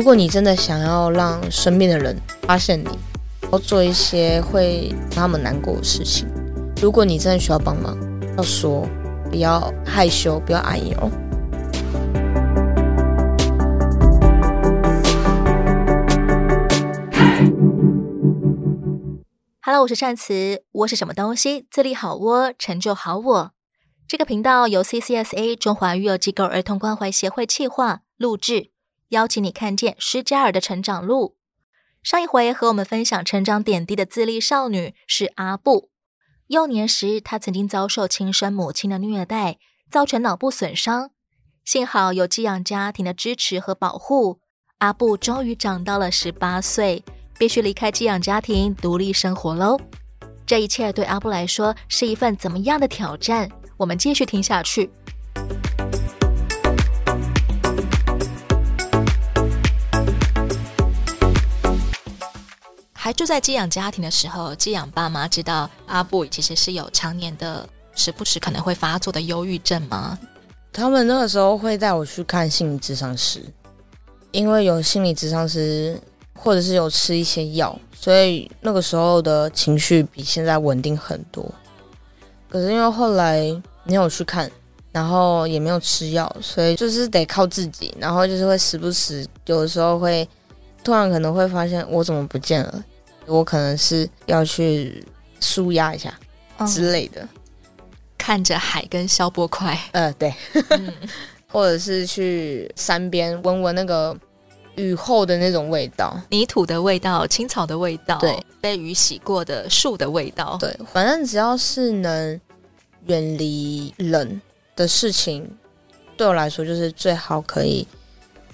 如果你真的想要让身边的人发现你，要做一些会让他们难过的事情。如果你真的需要帮忙，要说，不要害羞，不要哎呦。Hello，我是善慈，窝是什么东西？自立好窝，成就好我。这个频道由 CCSA 中华育儿机构儿童关怀协会企划录制，邀请你看见施加尔的成长路。上一回和我们分享成长点滴的自立少女是阿布。幼年时，她曾经遭受亲生母亲的虐待，造成脑部损伤。幸好有寄养家庭的支持和保护，阿布终于长到了十八岁，必须离开寄养家庭，独立生活喽。这一切对阿布来说是一份怎么样的挑战？我们继续听下去。还住在寄养家庭的时候，寄养爸妈知道阿布其实是有常年的、时不时可能会发作的忧郁症吗？他们那个时候会带我去看心理咨商师，因为有心理咨商师，或者是有吃一些药，所以那个时候的情绪比现在稳定很多。可是因为后来。没有去看，然后也没有吃药，所以就是得靠自己。然后就是会时不时，有的时候会突然可能会发现我怎么不见了，我可能是要去舒压一下之类的，嗯、看着海跟消波块。呃，对，嗯、或者是去山边闻闻那个雨后的那种味道，泥土的味道，青草的味道，对，被雨洗过的树的味道，对，反正只要是能。远离冷的事情，对我来说就是最好可以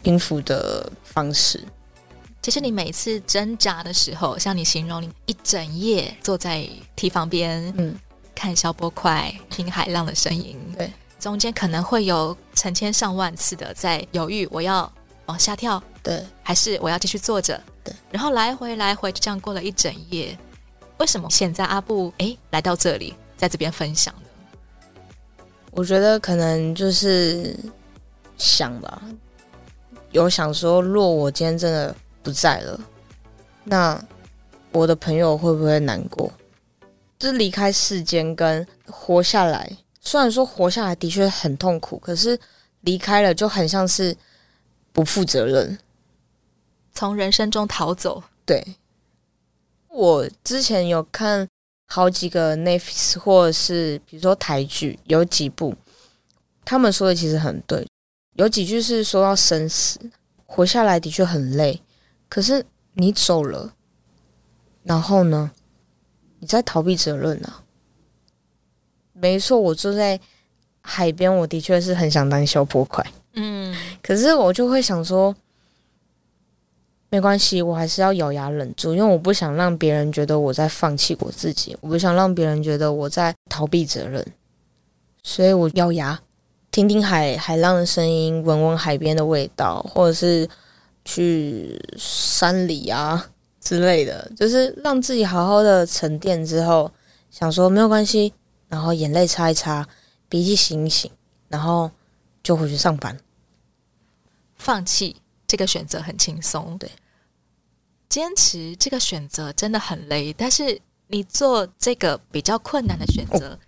平复的方式。其实你每次挣扎的时候，像你形容你一整夜坐在堤防边，嗯，看消波块，听海浪的声音，对，中间可能会有成千上万次的在犹豫，我要往下跳，对，还是我要继续坐着，对，然后来回来回就这样过了一整夜。为什么现在阿布诶来到这里，在这边分享呢？我觉得可能就是想吧，有想说，若我今天真的不在了，那我的朋友会不会难过？就是离开世间跟活下来，虽然说活下来的确很痛苦，可是离开了就很像是不负责任，从人生中逃走。对，我之前有看。好几个 Netflix 或者是比如说台剧，有几部他们说的其实很对，有几句是说到生死，活下来的确很累，可是你走了，然后呢，你在逃避责任啊。没错，我坐在海边，我的确是很想当消波块，嗯，可是我就会想说。没关系，我还是要咬牙忍住，因为我不想让别人觉得我在放弃我自己，我不想让别人觉得我在逃避责任，所以我咬牙，听听海海浪的声音，闻闻海边的味道，或者是去山里啊之类的，就是让自己好好的沉淀之后，想说没有关系，然后眼泪擦一擦，鼻涕醒一醒，然后就回去上班，放弃。这个选择很轻松，对。坚持这个选择真的很累，但是你做这个比较困难的选择，哦、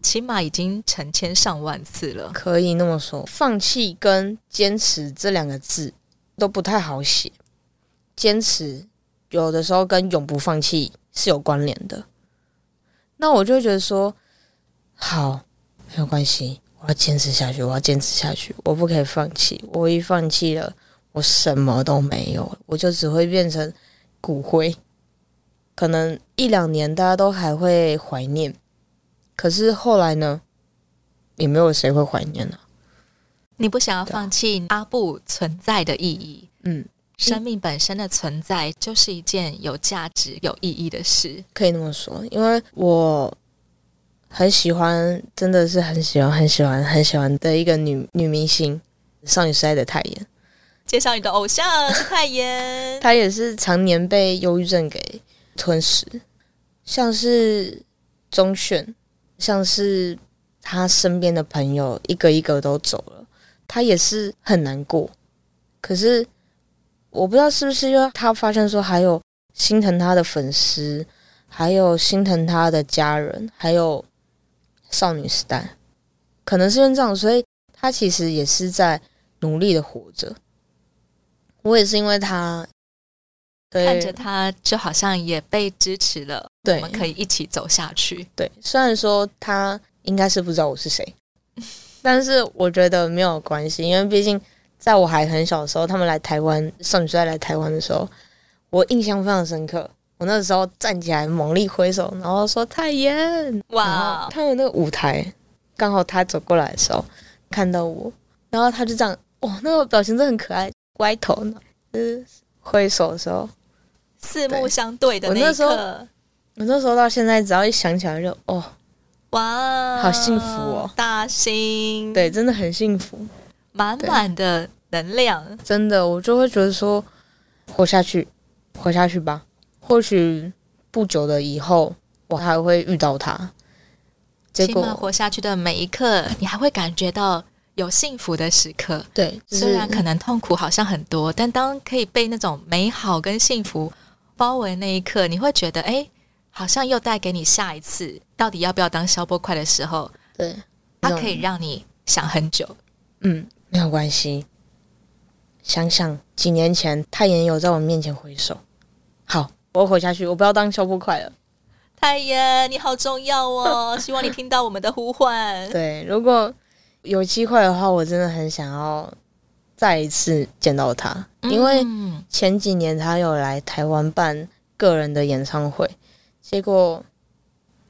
起码已经成千上万次了。可以那么说，放弃跟坚持这两个字都不太好写。坚持有的时候跟永不放弃是有关联的。那我就觉得说，好，没有关系，我要坚持下去，我要坚持下去，我不可以放弃。我一放弃了。我什么都没有，我就只会变成骨灰。可能一两年大家都还会怀念，可是后来呢，也没有谁会怀念了。你不想要放弃阿布存在的意义？嗯，生命本身的存在就是一件有价值、有意义的事，可以那么说。因为我很喜欢，真的是很喜欢、很喜欢、很喜欢的一个女女明星，少女时代的泰妍。介绍你的偶像是泰妍，她也是常年被忧郁症给吞噬，像是钟铉，像是他身边的朋友一个一个都走了，他也是很难过。可是我不知道是不是因为他发现说还有心疼他的粉丝，还有心疼他的家人，还有少女时代，可能是因为这样，所以他其实也是在努力的活着。我也是因为他看着他，就好像也被支持了，对，我们可以一起走下去。对，虽然说他应该是不知道我是谁，但是我觉得没有关系，因为毕竟。在我还很小的时候，他们来台湾，少女时代来台湾的时候，我印象非常深刻。我那时候站起来猛力挥手，然后说太妍，哇！他们那个舞台刚好他走过来的时候看到我，然后他就这样，哇，那个表情真的很可爱，歪头呢，就是挥手的时候，四目相对的那一刻。我那时候，我那时候到现在，只要一想起来就哦，哇，好幸福哦，大心，对，真的很幸福。满满的能量，真的，我就会觉得说，活下去，活下去吧。或许不久的以后，我还会遇到他。结果活下去的每一刻，你还会感觉到有幸福的时刻。对，虽然可能痛苦好像很多，但当可以被那种美好跟幸福包围那一刻，你会觉得，哎，好像又带给你下一次到底要不要当消波块的时候。对，它可以让你想很久。嗯。没有关系，想想几年前太妍有在我面前挥手，好，我活下去，我不要当消波块了。太妍，你好重要哦，希望你听到我们的呼唤。对，如果有机会的话，我真的很想要再一次见到他，嗯、因为前几年他有来台湾办个人的演唱会，结果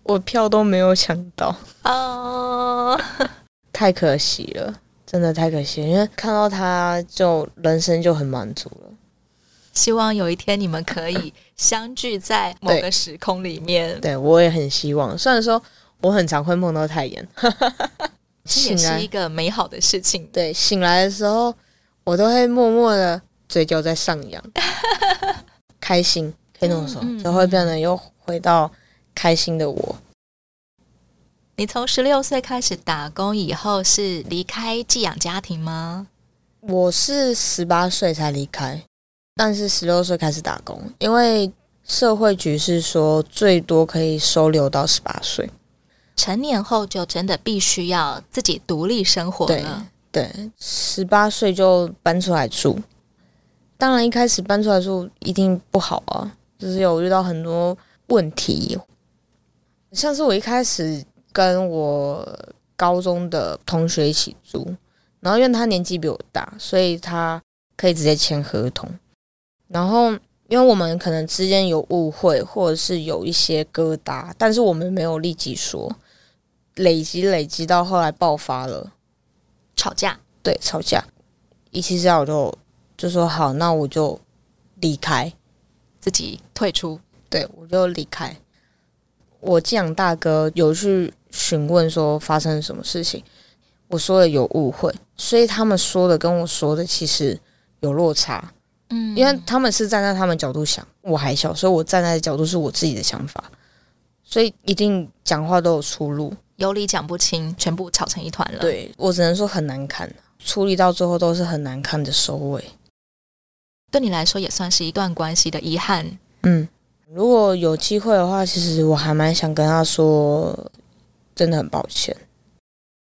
我票都没有抢到，啊，太可惜了。真的太可惜，因为看到他就人生就很满足了。希望有一天你们可以相聚在某个时空里面。对，对我也很希望。虽然说我很常会梦到太妍，这也是一个美好的事情。对，醒来的时候我都会默默的嘴角在上扬，开心可以这么说，就会变得又回到开心的我。你从十六岁开始打工以后，是离开寄养家庭吗？我是十八岁才离开，但是十六岁开始打工，因为社会局是说最多可以收留到十八岁，成年后就真的必须要自己独立生活了。对，对，十八岁就搬出来住，当然一开始搬出来住一定不好啊，就是有遇到很多问题，像是我一开始。跟我高中的同学一起住，然后因为他年纪比我大，所以他可以直接签合同。然后因为我们可能之间有误会，或者是有一些疙瘩，但是我们没有立即说，累积累积到后来爆发了，吵架。对，吵架。一气之下我就就说好，那我就离开，自己退出。对，我就离开。我寄养大哥有去。询问说发生什么事情，我说的有误会，所以他们说的跟我说的其实有落差，嗯，因为他们是站在他们角度想，我还小，所以我站在的角度是我自己的想法，所以一定讲话都有出入，有理讲不清，全部吵成一团了。对，我只能说很难看，处理到最后都是很难看的收尾。对你来说也算是一段关系的遗憾。嗯，如果有机会的话，其实我还蛮想跟他说。真的很抱歉，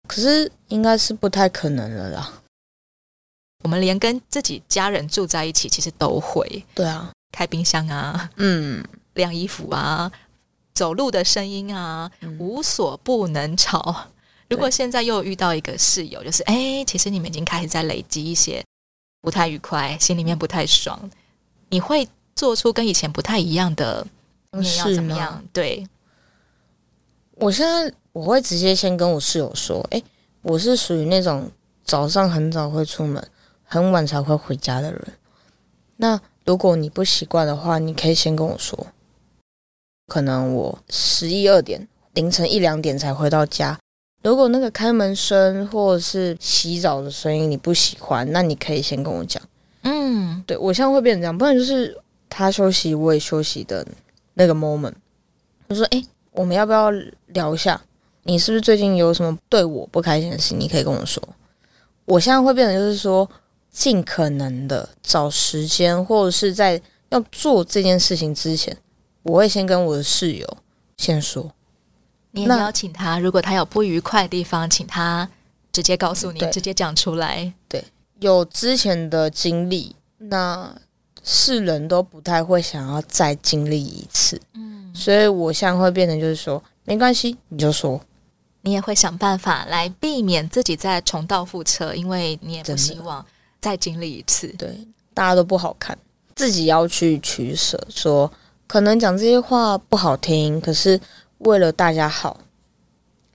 可是应该是不太可能了啦。我们连跟自己家人住在一起，其实都会。对啊，开冰箱啊，嗯，晾衣服啊，走路的声音啊，嗯、无所不能吵。如果现在又遇到一个室友，就是哎，其实你们已经开始在累积一些不太愉快，心里面不太爽，你会做出跟以前不太一样的，你要怎么样？对，我现在。我会直接先跟我室友说：“诶，我是属于那种早上很早会出门，很晚才会回家的人。那如果你不习惯的话，你可以先跟我说。可能我十一二点、凌晨一两点才回到家。如果那个开门声或者是洗澡的声音你不喜欢，那你可以先跟我讲。嗯，对，我现在会变成这样，不然就是他休息我也休息的那个 moment。我说：诶，我们要不要聊一下？”你是不是最近有什么对我不开心的事？你可以跟我说。我现在会变成就是说，尽可能的找时间，或者是在要做这件事情之前，我会先跟我的室友先说。你也邀请他，如果他有不愉快的地方，请他直接告诉你，直接讲出来。对，有之前的经历，那世人都不太会想要再经历一次。嗯，所以我现在会变成就是说，没关系，你就说。你也会想办法来避免自己再重蹈覆辙，因为你也不希望再经历一次。对，大家都不好看，自己要去取舍。说可能讲这些话不好听，可是为了大家好，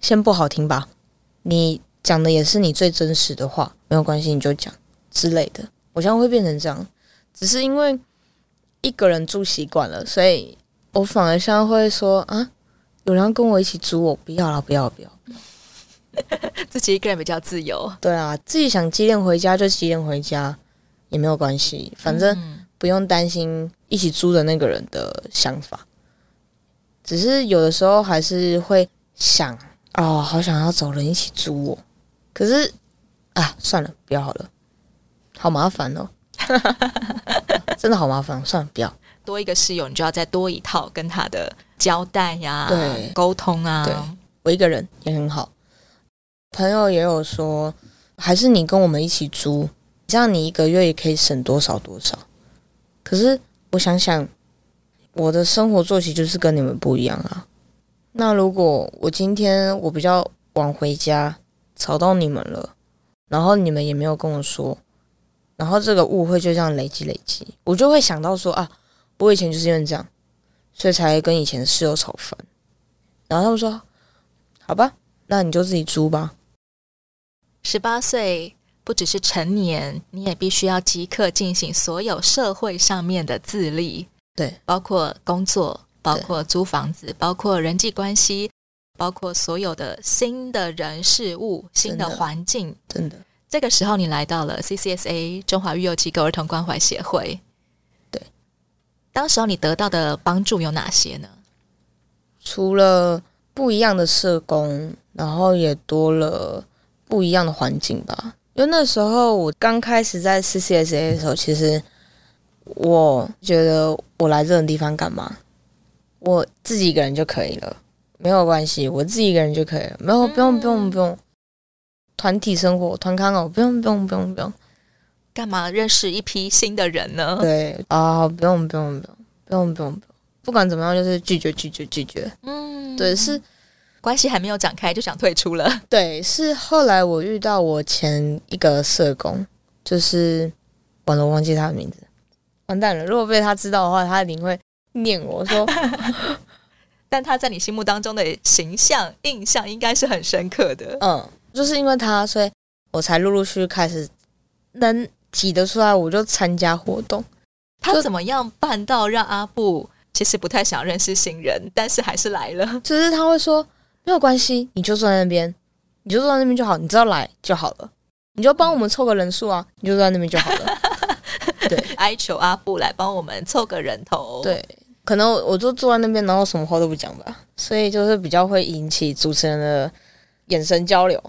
先不好听吧。你讲的也是你最真实的话，没有关系，你就讲之类的。我现在会变成这样，只是因为一个人住习惯了，所以我反而现在会说啊。有人要跟我一起租，我不要了，不要不要，自己一个人比较自由。对啊，自己想几点回家就几点回家，也没有关系，反正不用担心一起租的那个人的想法。只是有的时候还是会想，哦，好想要找人一起租我，可是啊，算了，不要好了，好麻烦哦，真的好麻烦，算了，不要。多一个室友，你就要再多一套跟他的交代呀、啊，对，沟通啊。对，我一个人也很好。朋友也有说，还是你跟我们一起租，这样你一个月也可以省多少多少。可是我想想，我的生活作息就是跟你们不一样啊。那如果我今天我比较晚回家，吵到你们了，然后你们也没有跟我说，然后这个误会就这样累积累积，我就会想到说啊。我以前就是因为这样，所以才跟以前的室友吵翻。然后他们说：“好吧，那你就自己租吧。”十八岁不只是成年，你也必须要即刻进行所有社会上面的自立，对，包括工作，包括租房子，包括人际关系，包括所有的新的人事物、新的环境。真的，这个时候你来到了 CCSA 中华育幼机构儿童关怀协会。对当时候你得到的帮助有哪些呢？除了不一样的社工，然后也多了不一样的环境吧。因为那时候我刚开始在 CCSA 的时候，其实我觉得我来这种地方干嘛？我自己一个人就可以了，没有关系，我自己一个人就可以了，没有不用不用不用。团体生活团康哦，不用不用不用不用。干嘛认识一批新的人呢？对啊，不用不用不用不用不用，不管怎么样，就是拒绝拒绝拒绝。嗯，对，是关系还没有展开就想退出了。对，是后来我遇到我前一个社工，就是完了，我忘记他的名字，完蛋了。如果被他知道的话，他一定会念我说。但他在你心目当中的形象印象应该是很深刻的。嗯，就是因为他，所以我才陆陆续续开始能。挤得出来我就参加活动。他怎么样办到让阿布其实不太想认识新人，但是还是来了？就是他会说没有关系，你就坐在那边，你就坐在那边就好，你只要来就好了，你就帮我们凑个人数啊，你就坐在那边就好了。对，哀求阿布来帮我们凑个人头。对，可能我就坐在那边，然后什么话都不讲吧，所以就是比较会引起主持人的眼神交流。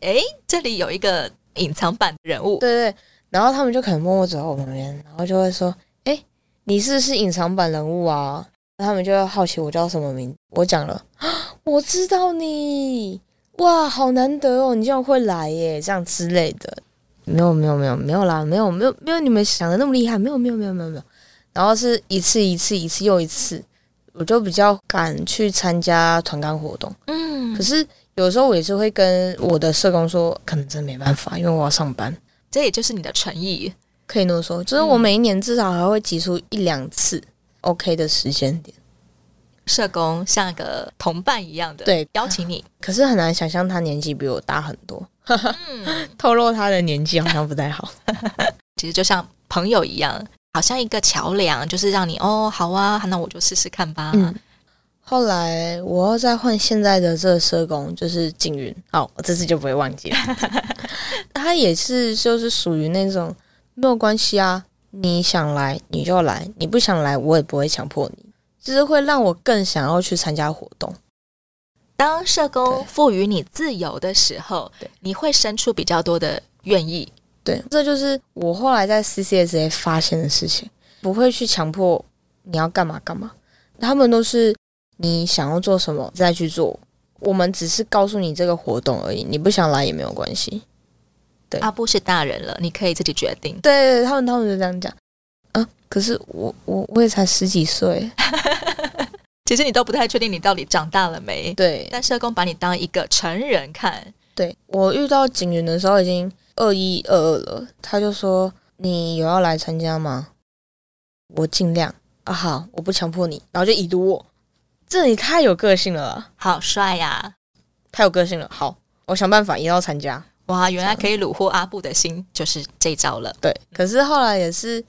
诶，这里有一个隐藏版人物。对对。然后他们就可能默默走到我旁边，然后就会说：“哎，你是不是隐藏版人物啊？”他们就会好奇我叫什么名。我讲了，我知道你，哇，好难得哦，你竟然会来耶，这样之类的。没有没有没有没有啦，没有没有没有你们想的那么厉害，没有没有没有没有没有。然后是一次一次一次又一次，我就比较敢去参加团干活动。嗯，可是有时候我也是会跟我的社工说，可能真没办法，因为我要上班。这也就是你的诚意，可以那么说。就是我每一年至少还会挤出一两次 OK 的时间点，社工像个同伴一样的，对，邀请你。可是很难想象他年纪比我大很多，嗯、透露他的年纪好像不太好。其实就像朋友一样，好像一个桥梁，就是让你哦，好啊，那我就试试看吧。嗯后来我要再换现在的这个社工，就是景云。哦，我这次就不会忘记了。他也是，就是属于那种没有关系啊，你想来你就来，你不想来我也不会强迫你，就是会让我更想要去参加活动。当社工赋予你自由的时候，你会生出比较多的愿意。对，这就是我后来在 CCSA 发现的事情，不会去强迫你要干嘛干嘛，他们都是你想要做什么再去做，我们只是告诉你这个活动而已，你不想来也没有关系。对，阿布是大人了，你可以自己决定。对，他们他们就这样讲。啊，可是我我我也才十几岁，其实你都不太确定你到底长大了没。对，但社工把你当一个成人看。对，我遇到警员的时候已经二一二二了，他就说，你有要来参加吗？我尽量啊，好，我不强迫你，然后就已读我。这里太有个性了，好帅呀，啊，太有个性了。好，我想办法也要参加。哇，原来可以虏获阿布的心，就是这招了。对，可是后来也是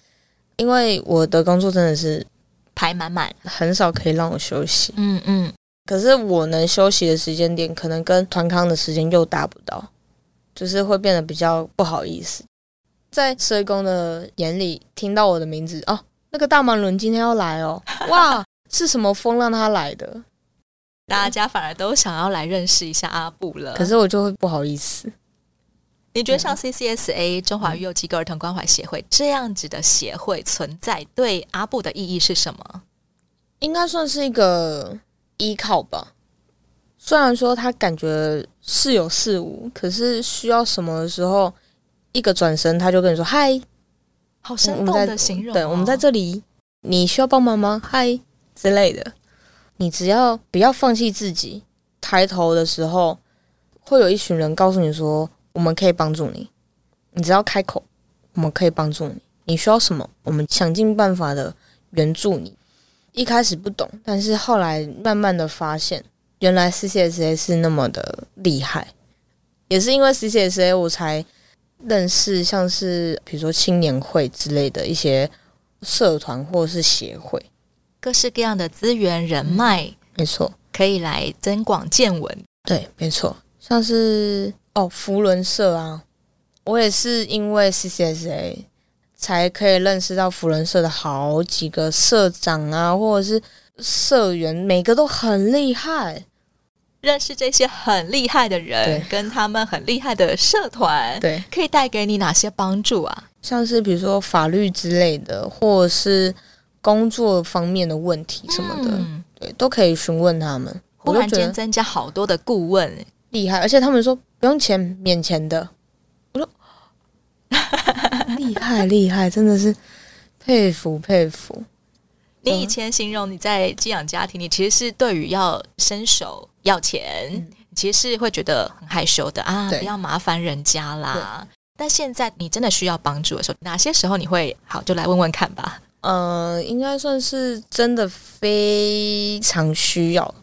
因为我的工作真的是排满满，很少可以让我休息。嗯嗯。可是我能休息的时间点，可能跟团康的时间又达不到，就是会变得比较不好意思。在社工的眼里，听到我的名字哦，那个大忙伦今天要来哦，哇，是什么风让他来的？大家反而都想要来认识一下阿布了。可是我就会不好意思。你觉得像 CCSA 中华育幼机构儿童关怀协会这样子的协会存在，对阿布的意义是什么？应该算是一个依靠吧。虽然说他感觉似有似无，可是需要什么的时候，一个转身他就跟你说：“嗨，好生动的形容哦。”对，我们在这里，你需要帮忙吗？嗨之类的。你只要不要放弃自己，抬头的时候，会有一群人告诉你说。我们可以帮助你，你只要开口，我们可以帮助你。你需要什么，我们想尽办法的援助你。一开始不懂，但是后来慢慢的发现，原来 CCSA 是那么的厉害。也是因为 CCSA，我才认识像是比如说青年会之类的一些社团或者是协会，各式各样的资源人脉，没错，可以来增广见闻。对，没错，像是。哦，福伦社啊，我也是因为 CCSA 才可以认识到福伦社的好几个社长啊，或者是社员，每个都很厉害。认识这些很厉害的人，跟他们很厉害的社团，对，可以带给你哪些帮助啊？像是比如说法律之类的，或者是工作方面的问题什么的，嗯、对，都可以询问他们。忽然间增加好多的顾问，厉害，而且他们说。不用钱，免钱的。我说 厉害厉害，真的是佩服佩服。你以前形容你在寄养家庭，你其实是对于要伸手要钱，嗯、其实是会觉得很害羞的啊，不要麻烦人家啦。但现在你真的需要帮助的时候，哪些时候你会好就来问问看吧？呃，应该算是真的非常需要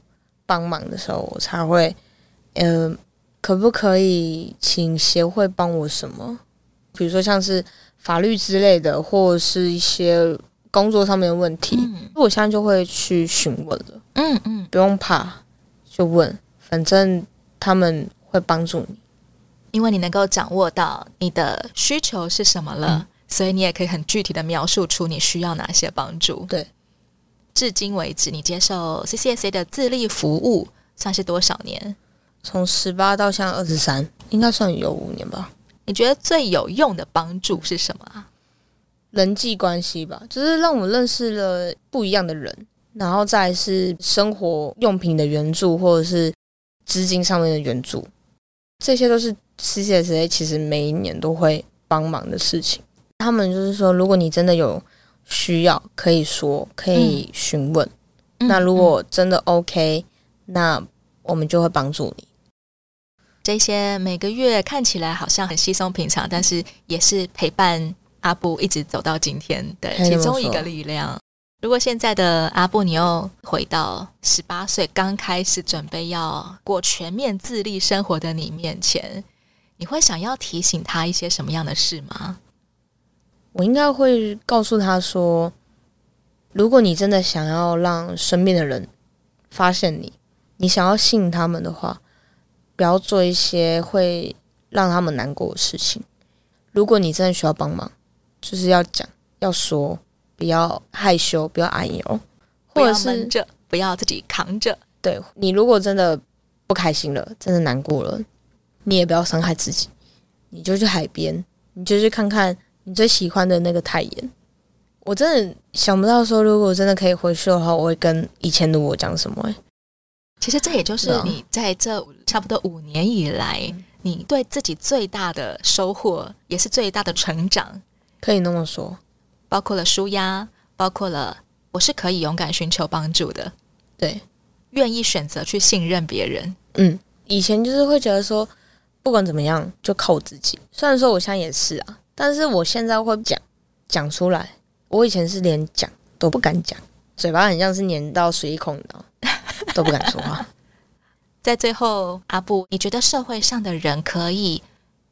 帮忙的时候，我才会嗯。呃可不可以请协会帮我什么？比如说像是法律之类的，或者是一些工作上面的问题，嗯、我现在就会去询问了。嗯嗯，嗯不用怕，就问，反正他们会帮助你，因为你能够掌握到你的需求是什么了，嗯、所以你也可以很具体的描述出你需要哪些帮助。对，至今为止，你接受 CCSA 的自立服务算是多少年？从十八到现在二十三，应该算有五年吧。你觉得最有用的帮助是什么啊？人际关系吧，就是让我认识了不一样的人，然后再是生活用品的援助，或者是资金上面的援助，这些都是 CCSA 其实每一年都会帮忙的事情。他们就是说，如果你真的有需要，可以说，可以询问。嗯、那如果真的 OK，那我们就会帮助你。这些每个月看起来好像很稀松平常，但是也是陪伴阿布一直走到今天的其中一个力量。如果现在的阿布你又回到十八岁刚开始准备要过全面自立生活的你面前，你会想要提醒他一些什么样的事吗？我应该会告诉他说，如果你真的想要让身边的人发现你，你想要吸引他们的话。不要做一些会让他们难过的事情。如果你真的需要帮忙，就是要讲，要说，不要害羞，不要哎呦，或者是闷着，不要自己扛着。对，你如果真的不开心了，真的难过了，你也不要伤害自己，你就去海边你就去看看你最喜欢的那个太阳。我真的想不到说，如果真的可以回去的话，我会跟以前的我讲什么、欸？其实这也就是你在这差不多五年以来，你对自己最大的收获，也是最大的成长，可以那么说。包括了舒压，包括了我是可以勇敢寻求帮助的，对，愿意选择去信任别人。嗯，以前就是会觉得说，不管怎么样就靠我自己。虽然说我现在也是啊，但是我现在会讲讲出来。我以前是连讲都不敢讲，嘴巴很像是粘到水孔的，都不敢说话。在最后，阿布，你觉得社会上的人可以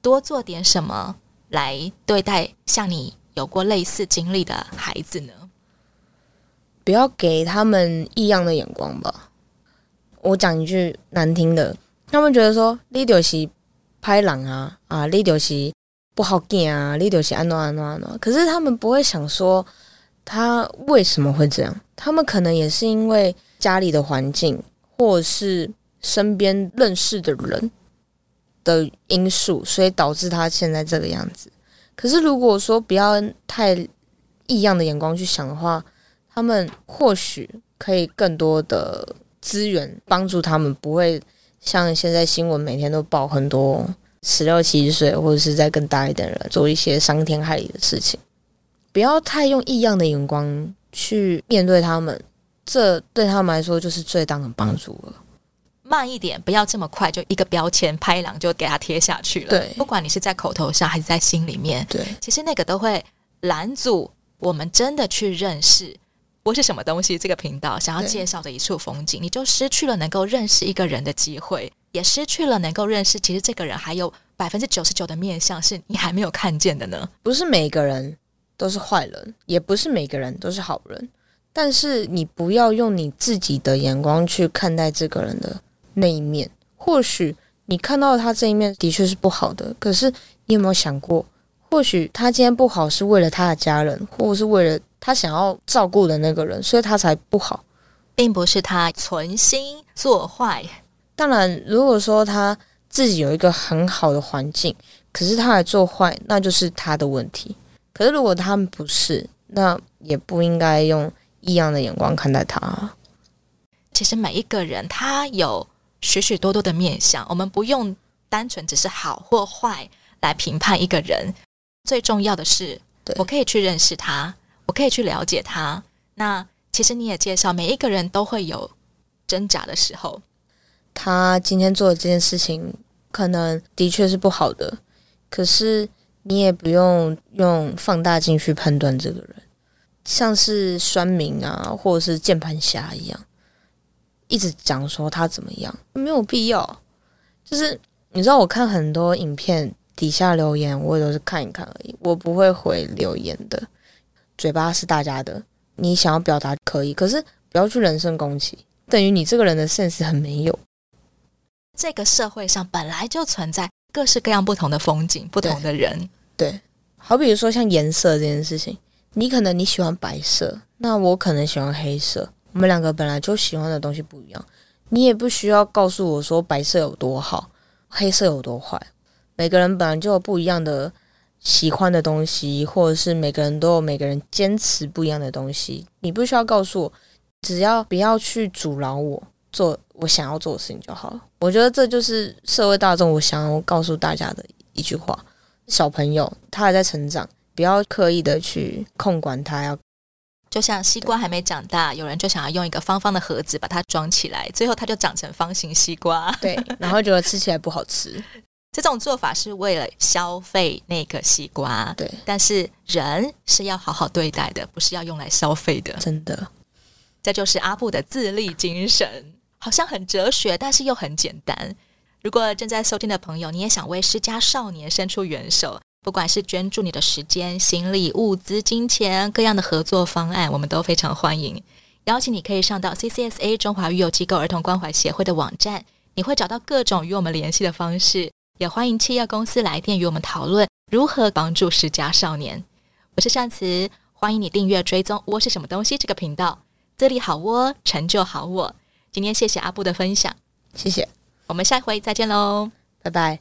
多做点什么来对待像你有过类似经历的孩子呢？不要给他们异样的眼光吧。我讲一句难听的，他们觉得说你就是拍狼啊啊，你就是不好见啊，你就是安诺安诺安诺。可是他们不会想说他为什么会这样，他们可能也是因为家里的环境，或者是身边认识的人的因素，所以导致他现在这个样子。可是如果说不要太异样的眼光去想的话，他们或许可以更多的资源帮助他们，不会像现在新闻每天都报很多十六七岁或者是再更大一点人做一些伤天害理的事情。不要太用异样的眼光去面对他们，这对他们来说就是最大的帮助了。慢一点，不要这么快就一个标签拍两就给他贴下去了。对，不管你是在口头上还是在心里面，对，其实那个都会拦阻我们真的去认识我是什么东西。这个频道想要介绍的一处风景，你就失去了能够认识一个人的机会，也失去了能够认识其实这个人还有百分之九十九的面相是你还没有看见的呢。不是每个人都是坏人，也不是每个人都是好人，但是你不要用你自己的眼光去看待这个人的。那一面，或许你看到他这一面的确是不好的，可是你有没有想过，或许他今天不好是为了他的家人，或者是为了他想要照顾的那个人，所以他才不好，并不是他存心做坏。当然，如果说他自己有一个很好的环境，可是他来做坏，那就是他的问题。可是如果他们不是，那也不应该用异样的眼光看待他。其实每一个人他有。许许多多的面相，我们不用单纯只是好或坏来评判一个人。最重要的是，我可以去认识他，我可以去了解他。那其实你也介绍，每一个人都会有挣扎的时候。他今天做的这件事情，可能的确是不好的，可是你也不用用放大镜去判断这个人，像是酸民啊，或者是键盘侠一样。一直讲说他怎么样，没有必要。就是你知道，我看很多影片底下留言，我也都是看一看而已，我不会回留言的。嘴巴是大家的，你想要表达可以，可是不要去人身攻击，等于你这个人的 sense 很没有。这个社会上本来就存在各式各样不同的风景，不同的人。对，对，好比如说像颜色这件事情，你可能你喜欢白色，那我可能喜欢黑色。我们两个本来就喜欢的东西不一样，你也不需要告诉我说白色有多好，黑色有多坏。每个人本来就有不一样的喜欢的东西，或者是每个人都有每个人坚持不一样的东西。你不需要告诉我，只要不要去阻挠我做我想要做的事情就好了。我觉得这就是社会大众我想要告诉大家的一句话：小朋友他还在成长，不要刻意的去控管他要。就像西瓜还没长大，有人就想要用一个方方的盒子把它装起来，最后它就长成方形西瓜。对，然后觉得吃起来不好吃。这种做法是为了消费那个西瓜。对，但是人是要好好对待的，不是要用来消费的。真的，这就是阿布的自立精神，好像很哲学，但是又很简单。如果正在收听的朋友，你也想为失家少年伸出援手。不管是捐助你的时间、心力、物资、金钱，各样的合作方案，我们都非常欢迎。邀请你可以上到 CCSA 中华育幼机构儿童关怀协会的网站，你会找到各种与我们联系的方式。也欢迎企业公司来电与我们讨论如何帮助失家少年。我是善慈，欢迎你订阅追踪“窝是什么东西”这个频道，这里好窝，成就好我。今天谢谢阿布的分享，谢谢。我们下回再见喽，拜拜。